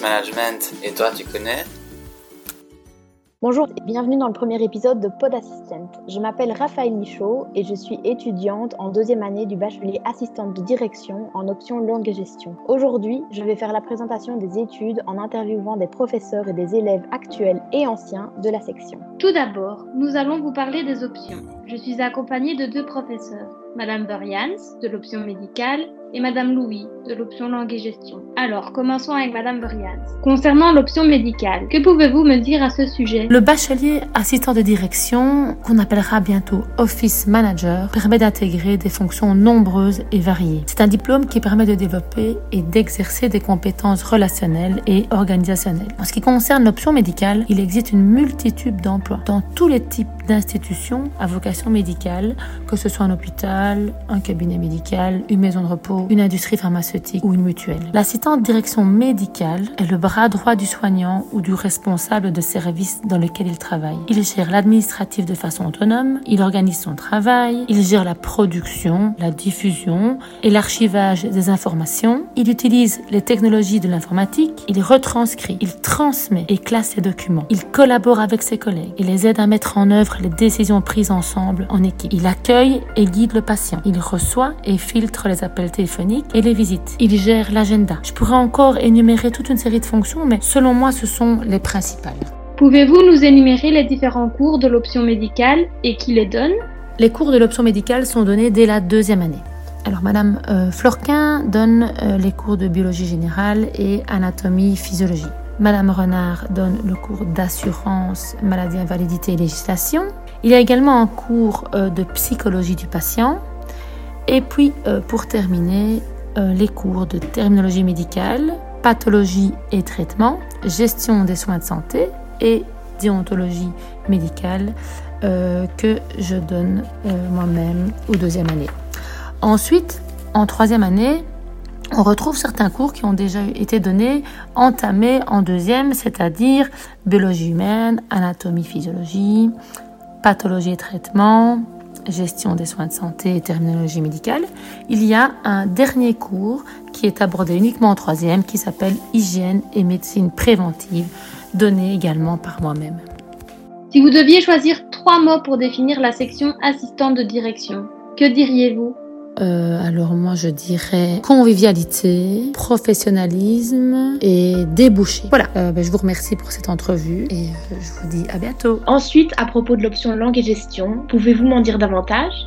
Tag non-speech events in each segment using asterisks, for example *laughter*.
Management et toi, tu connais? Bonjour et bienvenue dans le premier épisode de Pod Assistant. Je m'appelle Raphaël Michaud et je suis étudiante en deuxième année du bachelier assistante de direction en option langue et gestion. Aujourd'hui, je vais faire la présentation des études en interviewant des professeurs et des élèves actuels et anciens de la section. Tout d'abord, nous allons vous parler des options. Je suis accompagnée de deux professeurs, Madame Dorians de l'option médicale et Madame Louis de l'option langue et gestion. Alors, commençons avec Madame Brian. Concernant l'option médicale, que pouvez-vous me dire à ce sujet? Le bachelier assistant de direction, qu'on appellera bientôt Office Manager, permet d'intégrer des fonctions nombreuses et variées. C'est un diplôme qui permet de développer et d'exercer des compétences relationnelles et organisationnelles. En ce qui concerne l'option médicale, il existe une multitude d'emplois dans tous les types d'institutions à vocation médicale, que ce soit un hôpital, un cabinet médical, une maison de repos, une industrie pharmaceutique ou une mutuelle. L'assistant de direction médicale est le bras droit du soignant ou du responsable de service dans lequel il travaille. Il gère l'administratif de façon autonome, il organise son travail, il gère la production, la diffusion et l'archivage des informations, il utilise les technologies de l'informatique, il retranscrit, il transmet et classe les documents, il collabore avec ses collègues et les aide à mettre en œuvre les décisions prises ensemble en équipe. Il accueille et guide le patient, il reçoit et filtre les appels téléphoniques et les visites. Il gère l'agenda. Je pourrais encore énumérer toute une série de fonctions, mais selon moi, ce sont les principales. Pouvez-vous nous énumérer les différents cours de l'option médicale et qui les donne Les cours de l'option médicale sont donnés dès la deuxième année. Alors, Madame euh, Florquin donne euh, les cours de biologie générale et anatomie physiologie. Madame Renard donne le cours d'assurance, maladie, invalidité et législation. Il y a également un cours euh, de psychologie du patient, et puis, euh, pour terminer, euh, les cours de terminologie médicale, pathologie et traitement, gestion des soins de santé et déontologie médicale que je donne moi-même aux deuxième année. Ensuite, en troisième année, on retrouve certains cours qui ont déjà été donnés, entamés en deuxième, c'est-à-dire biologie humaine, anatomie, physiologie, pathologie et traitement, gestion des soins de santé et terminologie médicale, il y a un dernier cours qui est abordé uniquement en troisième qui s'appelle hygiène et médecine préventive, donné également par moi-même. Si vous deviez choisir trois mots pour définir la section assistante de direction, que diriez-vous? Euh, alors moi je dirais convivialité, professionnalisme et débouché. Voilà, euh, ben, je vous remercie pour cette entrevue et euh, je vous dis à bientôt. Ensuite, à propos de l'option langue et gestion, pouvez-vous m'en dire davantage?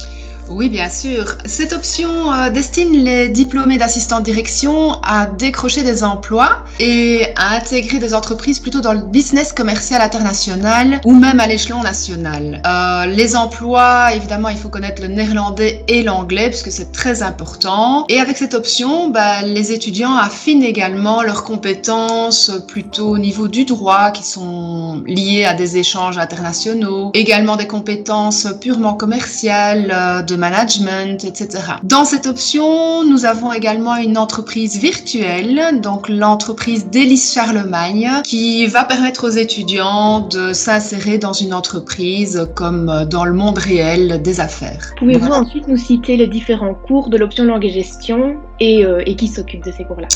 Oui, bien sûr. Cette option euh, destine les diplômés d'assistant de direction à décrocher des emplois et à intégrer des entreprises plutôt dans le business commercial international ou même à l'échelon national. Euh, les emplois, évidemment, il faut connaître le néerlandais et l'anglais puisque c'est très important. Et avec cette option, bah, les étudiants affinent également leurs compétences plutôt au niveau du droit qui sont liées à des échanges internationaux, également des compétences purement commerciales euh, de management, etc. Dans cette option, nous avons également une entreprise virtuelle, donc l'entreprise d'Élise Charlemagne, qui va permettre aux étudiants de s'insérer dans une entreprise comme dans le monde réel des affaires. Pouvez-vous ensuite nous citer les différents cours de l'option langue et gestion et, euh, et qui s'occupe de ces cours-là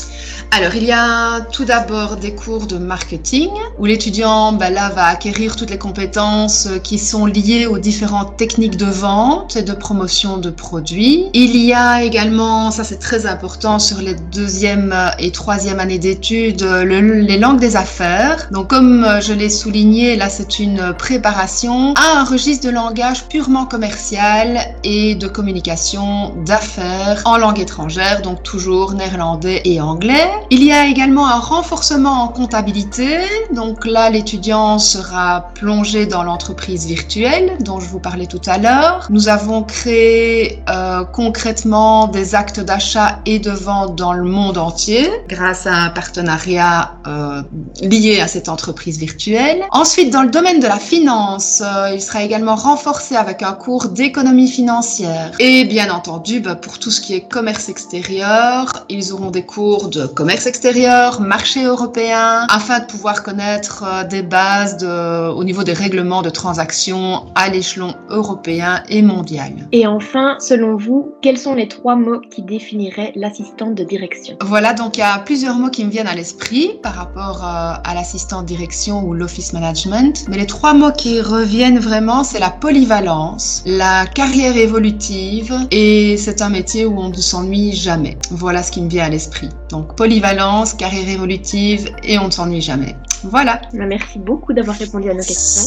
Alors, il y a tout d'abord des cours de marketing où l'étudiant ben là, va acquérir toutes les compétences qui sont liées aux différentes techniques de vente et de promotion de produits. Il y a également, ça c'est très important sur les deuxième et troisième années d'études, les langues des affaires. Donc, comme je l'ai souligné, là c'est une préparation à un registre de langage purement commercial et de communication d'affaires en langue étrangère. Donc toujours néerlandais et anglais. Il y a également un renforcement en comptabilité, donc là l'étudiant sera plongé dans l'entreprise virtuelle dont je vous parlais tout à l'heure. Nous avons créé euh, concrètement des actes d'achat et de vente dans le monde entier grâce à un partenariat euh, lié à cette entreprise virtuelle. Ensuite, dans le domaine de la finance, euh, il sera également renforcé avec un cours d'économie financière et bien entendu bah, pour tout ce qui est commerce extérieur extérieur, ils auront des cours de commerce extérieur, marché européen, afin de pouvoir connaître euh, des bases de, au niveau des règlements de transactions à l'échelon européen et mondial. Et enfin, selon vous, quels sont les trois mots qui définiraient l'assistante de direction? Voilà, donc il y a plusieurs mots qui me viennent à l'esprit par rapport euh, à l'assistante de direction ou l'office management, mais les trois mots qui reviennent vraiment, c'est la polyvalence, la carrière évolutive et c'est un métier où on ne s'ennuie jamais. Voilà ce qui me vient à l'esprit. Donc polyvalence, carrière évolutive et on ne s'ennuie jamais. Voilà. Merci beaucoup d'avoir répondu à nos questions.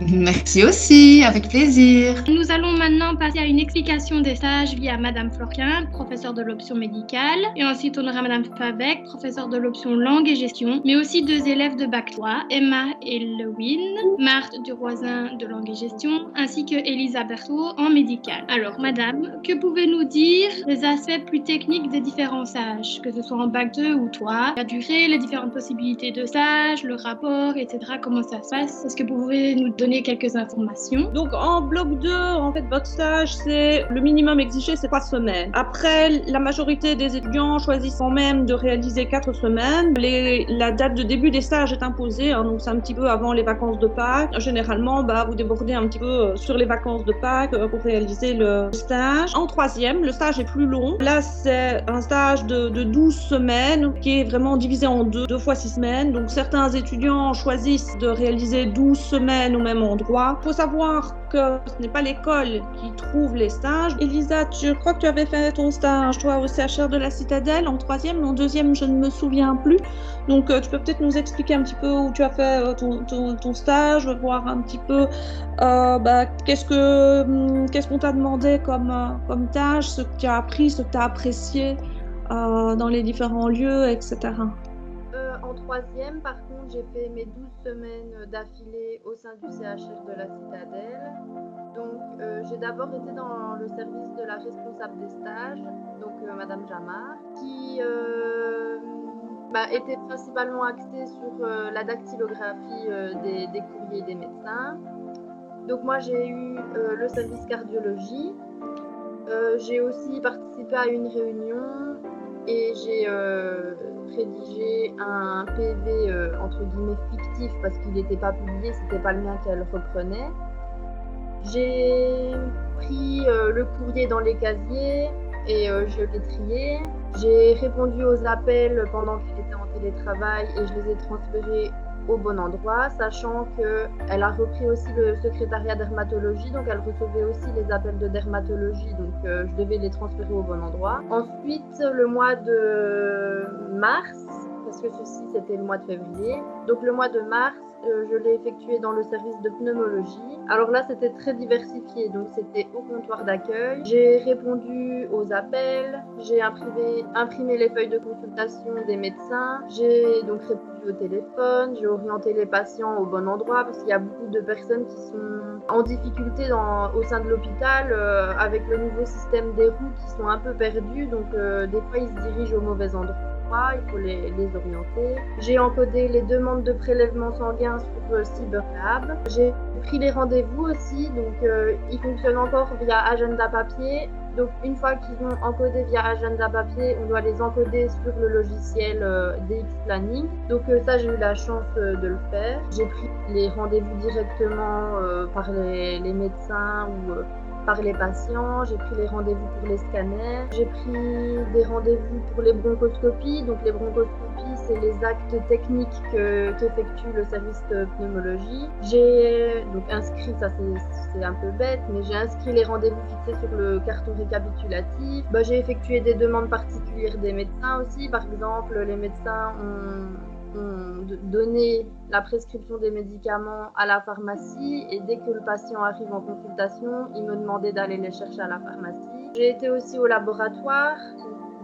Merci aussi, avec plaisir. Nous allons maintenant passer à une explication des stages via Madame Florian, professeure de l'option médicale, et ensuite on aura Madame Favec, professeure de l'option langue et gestion, mais aussi deux élèves de bac 3, Emma et Lewin, Marthe Duroisin de langue et gestion, ainsi que Elisa Berthaud en médical. Alors Madame, que pouvez-nous dire des aspects plus techniques des différents stages, que ce soit en bac 2 ou 3, la durée, les différentes possibilités de stage, le rapport, etc. Comment ça se passe? Est-ce que vous pouvez nous donner quelques informations. Donc en bloc 2, en fait, votre stage, c'est le minimum exigé, c'est trois semaines. Après, la majorité des étudiants choisissent quand même de réaliser quatre semaines. Les, la date de début des stages est imposée, hein, donc c'est un petit peu avant les vacances de Pâques. Généralement, bah, vous débordez un petit peu euh, sur les vacances de Pâques euh, pour réaliser le stage. En troisième, le stage est plus long. Là, c'est un stage de, de 12 semaines qui est vraiment divisé en deux, deux fois six semaines. Donc certains étudiants choisissent de réaliser 12 semaines ou même en droit. Il faut savoir que ce n'est pas l'école qui trouve les stages. Elisa, je crois que tu avais fait ton stage, toi, au CHR de la Citadelle, en troisième, en deuxième, je ne me souviens plus. Donc, euh, tu peux peut-être nous expliquer un petit peu où tu as fait euh, ton, ton, ton, stage, voir un petit peu euh, bah, qu'est-ce que hum, qu'on t'a demandé comme, euh, comme tâche, ce que tu as appris, ce que tu as apprécié dans les différents lieux, etc. en troisième, par contre, j'ai fait mes 12 semaines d'affilée au sein du CHR de la Citadelle. Donc, euh, j'ai d'abord été dans le service de la responsable des stages, donc euh, Madame Jamar, qui euh, bah, était principalement axée sur la dactylographie des, des, courriers des médecins. Donc, moi, j'ai eu le service cardiologie. j'ai aussi participé à une réunion et j'ai rédigé un PV euh, entre guillemets fictif parce qu'il n'était pas publié, c'était pas le mien qu'elle reprenait. J'ai pris euh, le courrier dans les casiers et euh, je l'ai trié. J'ai répondu aux appels pendant qu'il était en télétravail et je les ai transférés au bon endroit, sachant qu'elle a repris aussi le secrétariat dermatologie, donc elle recevait aussi les appels de dermatologie, donc euh, je devais les transférer au bon endroit. Ensuite, le mois de mars, parce que ceci c'était le mois de février, donc le mois de mars, euh, je l'ai effectué dans le service de pneumologie. Alors là, c'était très diversifié, donc c'était au comptoir d'accueil. J'ai répondu aux appels, j'ai imprimé, imprimé les feuilles de consultation des médecins, j'ai donc répondu téléphone, j'ai orienté les patients au bon endroit parce qu'il y a beaucoup de personnes qui sont en difficulté au sein de l'hôpital euh, avec le nouveau système des roues qui sont un peu perdus, donc euh, des fois ils se dirigent au mauvais endroit il faut les, orienter. J'ai encodé les demandes de prélèvement sanguin sur euh, CyberLab. J'ai pris les rendez-vous aussi, donc ils fonctionnent encore via agenda papier. Donc une fois qu'ils ont encodé via agenda papier, on doit les encoder sur le logiciel euh, DX Planning. Donc euh, ça, j'ai eu la chance euh, de le faire. J'ai pris les rendez-vous directement par les, médecins ou par les patients, j'ai pris les rendez-vous pour les scanners, j'ai pris des rendez-vous pour les bronchoscopies. Donc les bronchoscopies, c'est les actes techniques qu'effectue que le service de pneumologie. J'ai donc inscrit, ça c'est un peu bête, mais j'ai inscrit les rendez-vous fixés sur le carton récapitulatif. Bah, j'ai effectué des demandes particulières des médecins aussi. Par exemple, les médecins ont, ont donné la prescription des médicaments à la pharmacie et dès que le patient arrive en consultation, il me demandait d'aller les chercher à la pharmacie. J'ai été aussi au laboratoire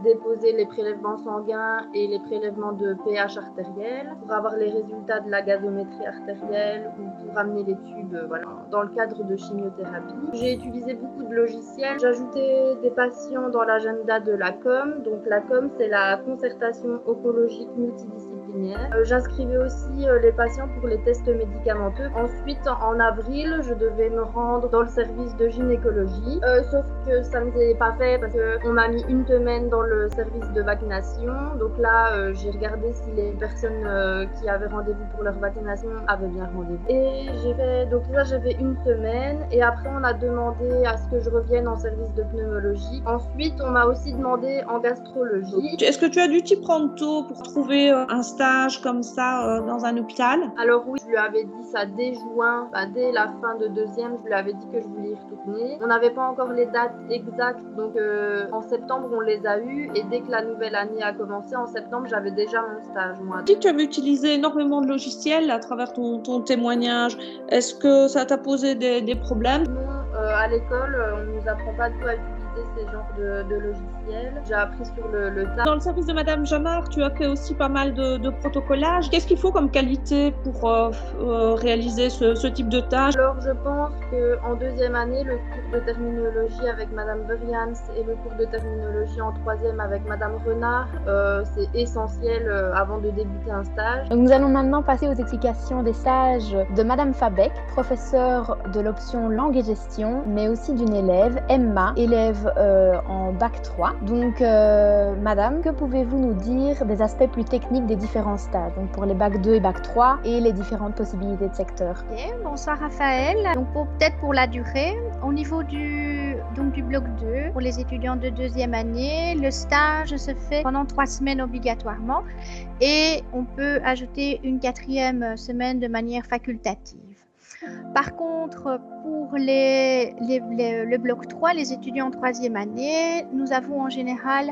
déposer les prélèvements sanguins et les prélèvements de pH artériel pour avoir les résultats de la gazométrie artérielle ou pour amener les tubes voilà, dans le cadre de chimiothérapie. J'ai utilisé beaucoup de logiciels. J'ajoutais des patients dans l'agenda de la COM. Donc la COM, c'est la concertation oncologique multidisciplinaire Euh, J'inscrivais aussi euh, les patients pour les tests médicamenteux. Ensuite, en, avril, je devais me rendre dans le service de gynécologie. Euh, sauf que ça ne s'est pas fait parce qu'on m'a mis une semaine dans le service de vaccination. Donc là, euh, j'ai regardé si les personnes euh, qui avaient rendez-vous pour leur vaccination avaient bien rendez-vous. Et j'ai fait, donc là, j'avais une semaine. Et après, on a demandé à ce que je revienne en service de pneumologie. Ensuite, on m'a aussi demandé en gastrologie. Est-ce que tu as dû t'y prendre tôt pour trouver euh, un stage comme ça euh, dans un hôpital? Alors oui, je lui avais dit ça dès juin, bah, dès la fin de deuxième, je lui avais dit que je voulais y retourner. On n'avait pas encore les dates exactes, donc euh, en septembre on les a eues et dès que la nouvelle année a commencé, en septembre j'avais déjà mon stage moi. Tu avais utilisé énormément de logiciels à travers ton, ton témoignage. Est-ce que ça t'a posé des, des problèmes? Non, euh, à l'école, on nous apprend pas du tout à utiliser ces genres de, de logiciels. J'ai appris sur le, le tas. Dans le service de Madame Jamard, tu as fait aussi pas mal de, de protocolage. Qu'est-ce qu'il faut comme qualité pour euh, euh, réaliser ce, ce, type de tâche? Alors je pense qu'en deuxième année, le cours de terminologie avec Madame Burians et le cours de terminologie en troisième avec Madame Renard, euh, c'est essentiel avant de débuter un stage. Donc nous allons maintenant passer aux explications des stages de Madame Fabec, professeure de l'option langue et gestion, mais aussi d'une élève, Emma, élève euh, en bac 3. Donc euh, Madame, que pouvez-vous nous dire des aspects plus techniques des différents stages, donc pour les bac 2 et bac 3 et les différentes possibilités de secteur bonsoir Raphaël. Donc peut-être pour la durée, au niveau du, donc du bloc 2, pour les étudiants de deuxième année, le stage se fait pendant trois semaines obligatoirement et on peut ajouter une quatrième semaine de manière facultative. Par contre, pour le bloc 3, les étudiants en troisième année, nous avons en général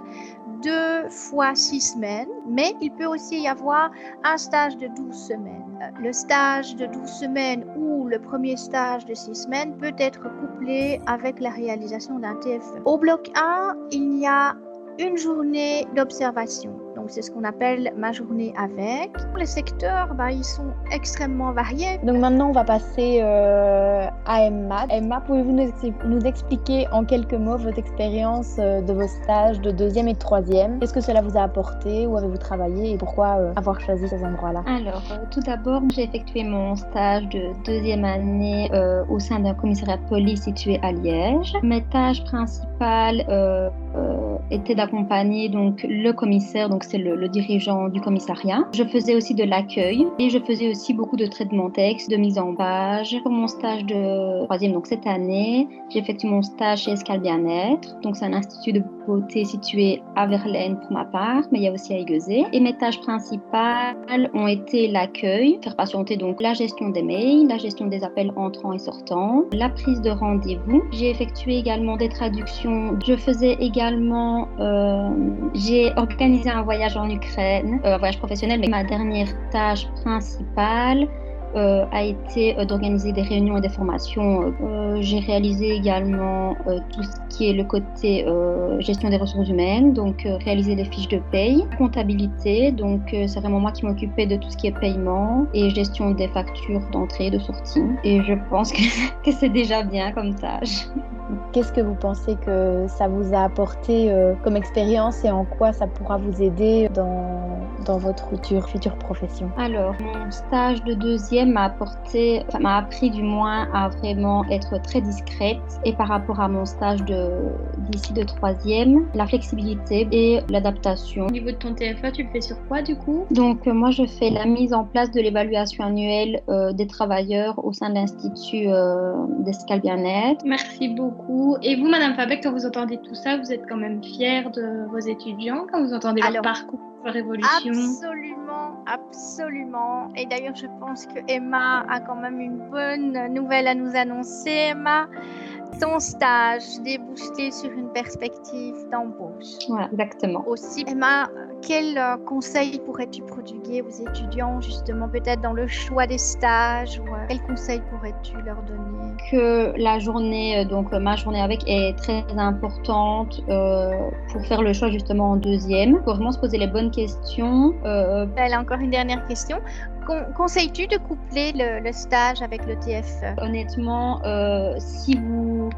deux fois six semaines, mais il peut aussi y avoir un stage de 12 semaines. Euh, Le stage de 12 semaines ou le premier stage de 6 semaines peut être couplé avec la réalisation d'un TFE. Au bloc 1, il y a une journée d'observation. Donc c'est ce qu'on appelle ma journée avec. Les secteurs, bah, ils sont extrêmement variés. Donc maintenant on va passer euh, à Emma. Emma, pouvez-vous nous, expli- nous expliquer en quelques mots votre expérience euh, de vos stages de deuxième et de troisième? Qu'est-ce que cela vous a apporté? Où avez-vous travaillé? Et pourquoi euh, avoir choisi ces endroits-là? Alors, euh, tout d'abord, j'ai effectué mon stage de deuxième année euh, au sein d'un commissariat de police situé à Liège. Mes tâches principales euh, euh, étaient d'accompagner donc le commissaire, donc c'est le, dirigeant du commissariat. Je faisais aussi de l'accueil et je faisais aussi beaucoup de traitement texte, de mise en page. Pour mon stage de troisième, donc cette année, j'ai effectué mon stage chez Escal Bien-être. Donc c'est un institut de beauté situé à Verlaine pour ma part, mais il y a aussi à Aiguezé. Et mes tâches principales ont été l'accueil, faire patienter donc la gestion des mails, la gestion des appels entrants et sortants, la prise de rendez-vous. J'ai effectué également des traductions. Je faisais également, euh, j'ai organisé un voyage en Ukraine, euh, un voyage professionnel, mais ma dernière tâche principale euh, a été euh, d'organiser des réunions et des formations. Euh, J'ai réalisé également euh, tout ce qui est le côté euh, gestion des ressources humaines, donc euh, réaliser les fiches de paye, comptabilité, donc c'est vraiment moi qui m'occupais de tout ce qui est paiement et gestion des factures d'entrée et de sortie. Et je pense que, *laughs* que c'est déjà bien comme tâche. Qu'est-ce que vous pensez que ça vous a apporté euh, comme expérience et en quoi ça pourra vous aider dans, dans votre future, future profession? Alors, mon stage de deuxième m'a apporté, enfin, m'a appris du moins à vraiment être très discrète. Et par rapport à mon stage de d'ici de troisième, la flexibilité et l'adaptation. Au niveau de ton TFA, tu le fais sur quoi du coup? Donc, euh, moi, je fais la mise en place de l'évaluation annuelle euh, des travailleurs au sein de l'Institut euh, d'Escal Bien-être. Merci beaucoup. Et vous, Madame Fabec, quand vous entendez tout ça, vous êtes quand même fière de vos étudiants quand vous entendez leur Alors, parcours, leur évolution Absolument, absolument. Et d'ailleurs, je pense que Emma a quand même une bonne nouvelle à nous annoncer. Emma, ton stage débouché sur une perspective d'embauche? Voilà, exactement. Aussi, Emma, quel euh, conseil pourrais-tu prodiguer aux étudiants, justement, peut-être dans le choix des stages ou euh, quel conseil pourrais-tu leur donner? Que la journée, euh, donc ma journée avec, est très importante euh, pour faire le choix justement en deuxième. Faut vraiment se poser les bonnes questions. Euh, Elle a encore une dernière question. Conseilles-tu de coupler le, stage avec le TFE Honnêtement, euh, si vous,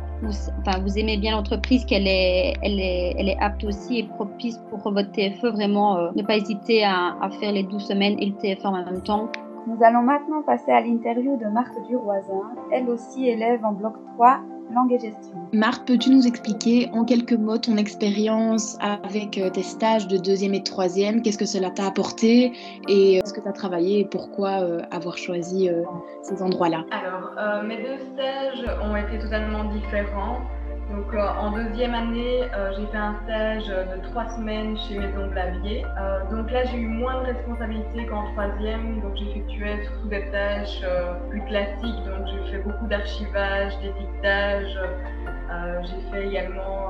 aimez bien l'entreprise, qu'elle est, elle est, elle est apte aussi et propice pour votre TFE, vraiment, euh, ne pas hésiter à, à, faire les 12 semaines et le TFE en même temps. Nous allons maintenant passer à l'interview de Marthe Duroisin, elle aussi élève en bloc 3 langue et gestion. Marthe, peux-tu nous expliquer en quelques mots ton expérience avec euh, tes stages de deuxième et de troisième? Qu'est-ce que cela t'a apporté et euh, est-ce que tu as travaillé et pourquoi euh, avoir choisi ces endroits-là? Alors, mes deux stages ont été totalement différents. Donc euh, en deuxième année, euh, j'ai fait un stage de trois semaines chez Maison Blavier. Euh, donc là, j'ai eu moins de responsabilités qu'en troisième. Donc j'effectuais surtout des tâches plus classiques. Donc j'ai fait beaucoup d'archivage, d'étiquetage. j'ai fait également,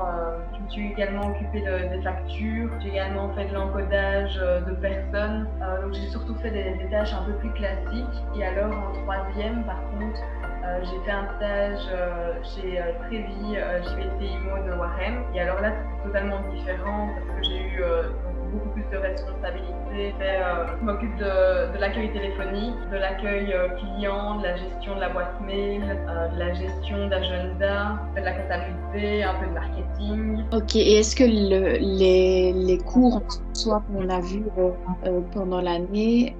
je me suis également occupée des factures. J'ai également fait de l'encodage de personnes. donc j'ai surtout fait des, des tâches un peu plus classiques. Et alors en troisième, par contre, euh, j'ai fait un stage euh, chez euh, Trévi, JVT IMO de Warem. Et alors là, c'est totalement différent parce que j'ai eu beaucoup plus de responsabilités. je m'occupe de, l'accueil téléphonique, de l'accueil client, de la gestion de la boîte mail, de la gestion d'agenda, de la comptabilité, un peu de marketing. Ok, et est-ce que les, les, cours soit qu'on a vu pendant l'année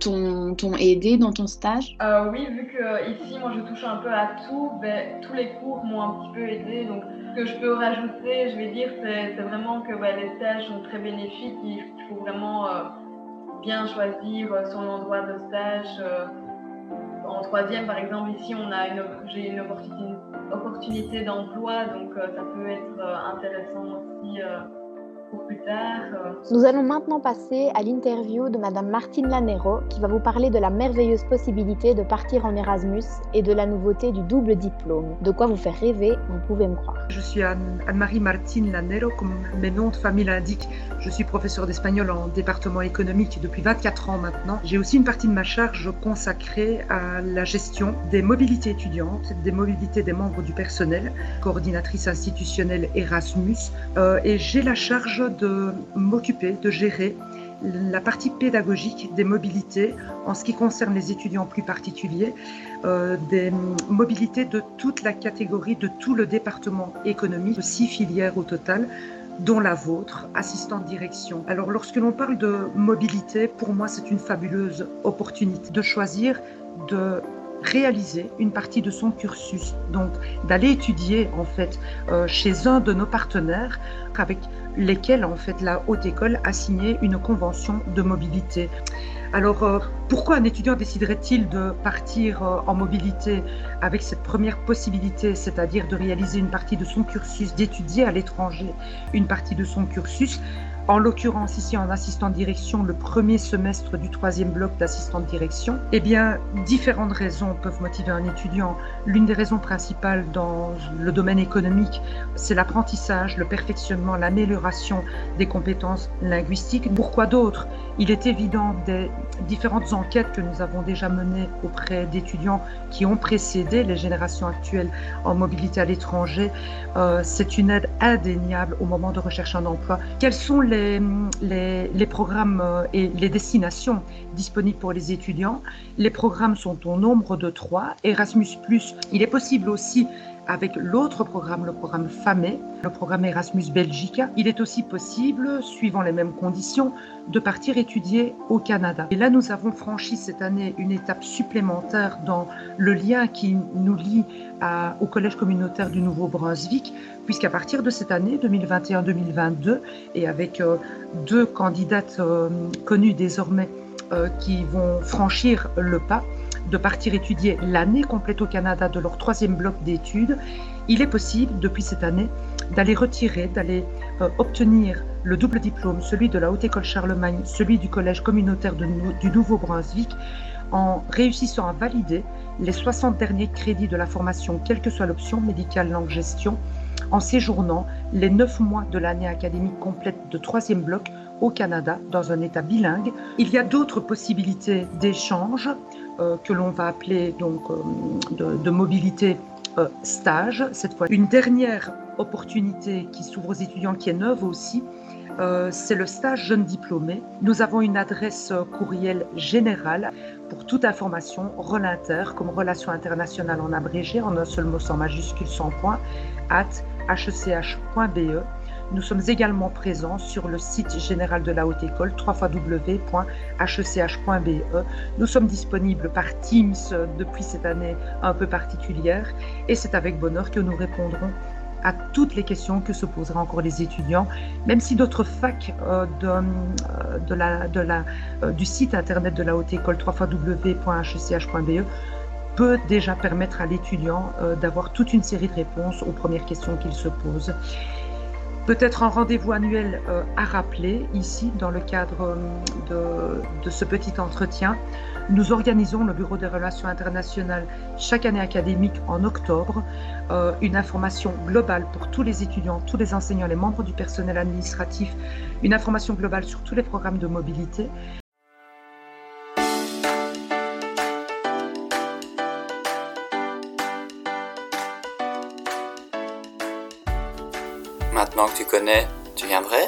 t'ont aidé dans ton stage? Oui, vu que ici, moi je touche un peu à tout, ben, tous les cours m'ont un petit peu aidé. Donc ce que je peux rajouter, je vais dire, c'est vraiment que les stages sont très bénéfiques. Il faut vraiment euh, bien choisir euh, son endroit de stage. Euh. en troisième, par exemple, ici, on a j'ai une opportunité, opportunité d'emploi, donc ça peut être intéressant aussi plus tard. Euh. Nous allons maintenant passer à l'interview de Madame Martine Lanero qui va vous parler de la merveilleuse possibilité de partir en Erasmus et de la nouveauté du double diplôme. De quoi vous faire rêver, vous pouvez me croire. Je suis Anne-Marie Martine Lanero, comme mes noms de famille l'indiquent. Je suis professeure d'espagnol en département économique depuis 24 ans maintenant. J'ai aussi une partie de ma charge consacrée à la gestion des mobilités étudiantes, des mobilités des membres du personnel, coordinatrice institutionnelle Erasmus, euh, et j'ai la charge de m'occuper, de gérer la partie pédagogique des mobilités en ce qui concerne les étudiants plus particuliers, euh, des mobilités de toute la catégorie, de tout le département économique, six filières au total dont la vôtre, assistante direction. Alors lorsque l'on parle de mobilité, pour moi c'est une fabuleuse opportunité de choisir de réaliser une partie de son cursus, donc d'aller étudier en fait euh, chez un de nos partenaires avec lesquels en fait la haute école a signé une convention de mobilité. Alors euh, pourquoi un étudiant déciderait-il de partir euh, en mobilité avec cette première possibilité, c'est-à-dire de réaliser une partie de son cursus, d'étudier à l'étranger une partie de son cursus? En l'occurrence ici en assistant de direction le premier semestre du troisième bloc d'assistant de direction, eh bien, différentes raisons peuvent motiver un étudiant. L'une des raisons principales dans le domaine économique, c'est l'apprentissage, le perfectionnement, l'amélioration des compétences linguistiques. Pourquoi d'autres? Il est évident des différentes enquêtes que nous avons déjà menées auprès d'étudiants qui ont précédé les générations actuelles en mobilité à l'étranger. Euh, c'est une aide indéniable au moment de recherche d'un emploi. Quels sont les, programmes euh, et les destinations disponibles pour les étudiants. Les programmes sont au nombre de trois. Erasmus, il est possible aussi avec l'autre programme, le programme FAME, le programme Erasmus Belgica, il est aussi possible, suivant les mêmes conditions, de partir étudier au Canada. Et là, nous avons franchi cette année une étape supplémentaire dans le lien qui nous lie au Collège communautaire du Nouveau-Brunswick, puisqu'à partir de cette année 2021-2022, et avec euh, deux candidates euh, connues désormais euh, qui vont franchir le pas, de partir étudier l'année complète au Canada de leur troisième bloc d'études, il est possible depuis cette année d'aller retirer, d'aller euh, obtenir le double diplôme, celui de la Haute École Charlemagne, celui du Collège communautaire du Nouveau-Brunswick, en réussissant à valider les 60 derniers crédits de la formation, quelle que soit l'option médicale langue gestion, en séjournant les 9 mois de l'année académique complète de troisième bloc au Canada dans un état bilingue. Il y a d'autres possibilités d'échange euh, que l'on va appeler donc euh, de, mobilité euh, stage, cette fois une dernière opportunité qui s'ouvre aux étudiants, qui est neuve aussi, c'est le stage jeune diplômé. Nous avons une adresse courriel générale pour toute information, Relinter, comme relation internationale en abrégé, en un seul mot sans majuscule, sans point, at hech.be. Nous sommes également présents sur le site général de la Haute École, www.hech.be. Nous sommes disponibles par Teams depuis cette année un peu particulière et c'est avec bonheur que nous répondrons à toutes les questions que se poseraient encore les étudiants, même si d'autres facs euh, euh, euh, du site internet de la haute école www.hech.be peut déjà permettre à l'étudiant d'avoir toute une série de réponses aux premières questions qu'il se pose. Peut-être un rendez-vous annuel à rappeler ici dans le cadre de, de ce petit entretien. Nous organisons le Bureau des relations internationales chaque année académique en octobre, euh, une information globale pour tous les étudiants, tous les enseignants, les membres du personnel administratif, une information globale sur tous les programmes de mobilité. Connais, tu viendrais?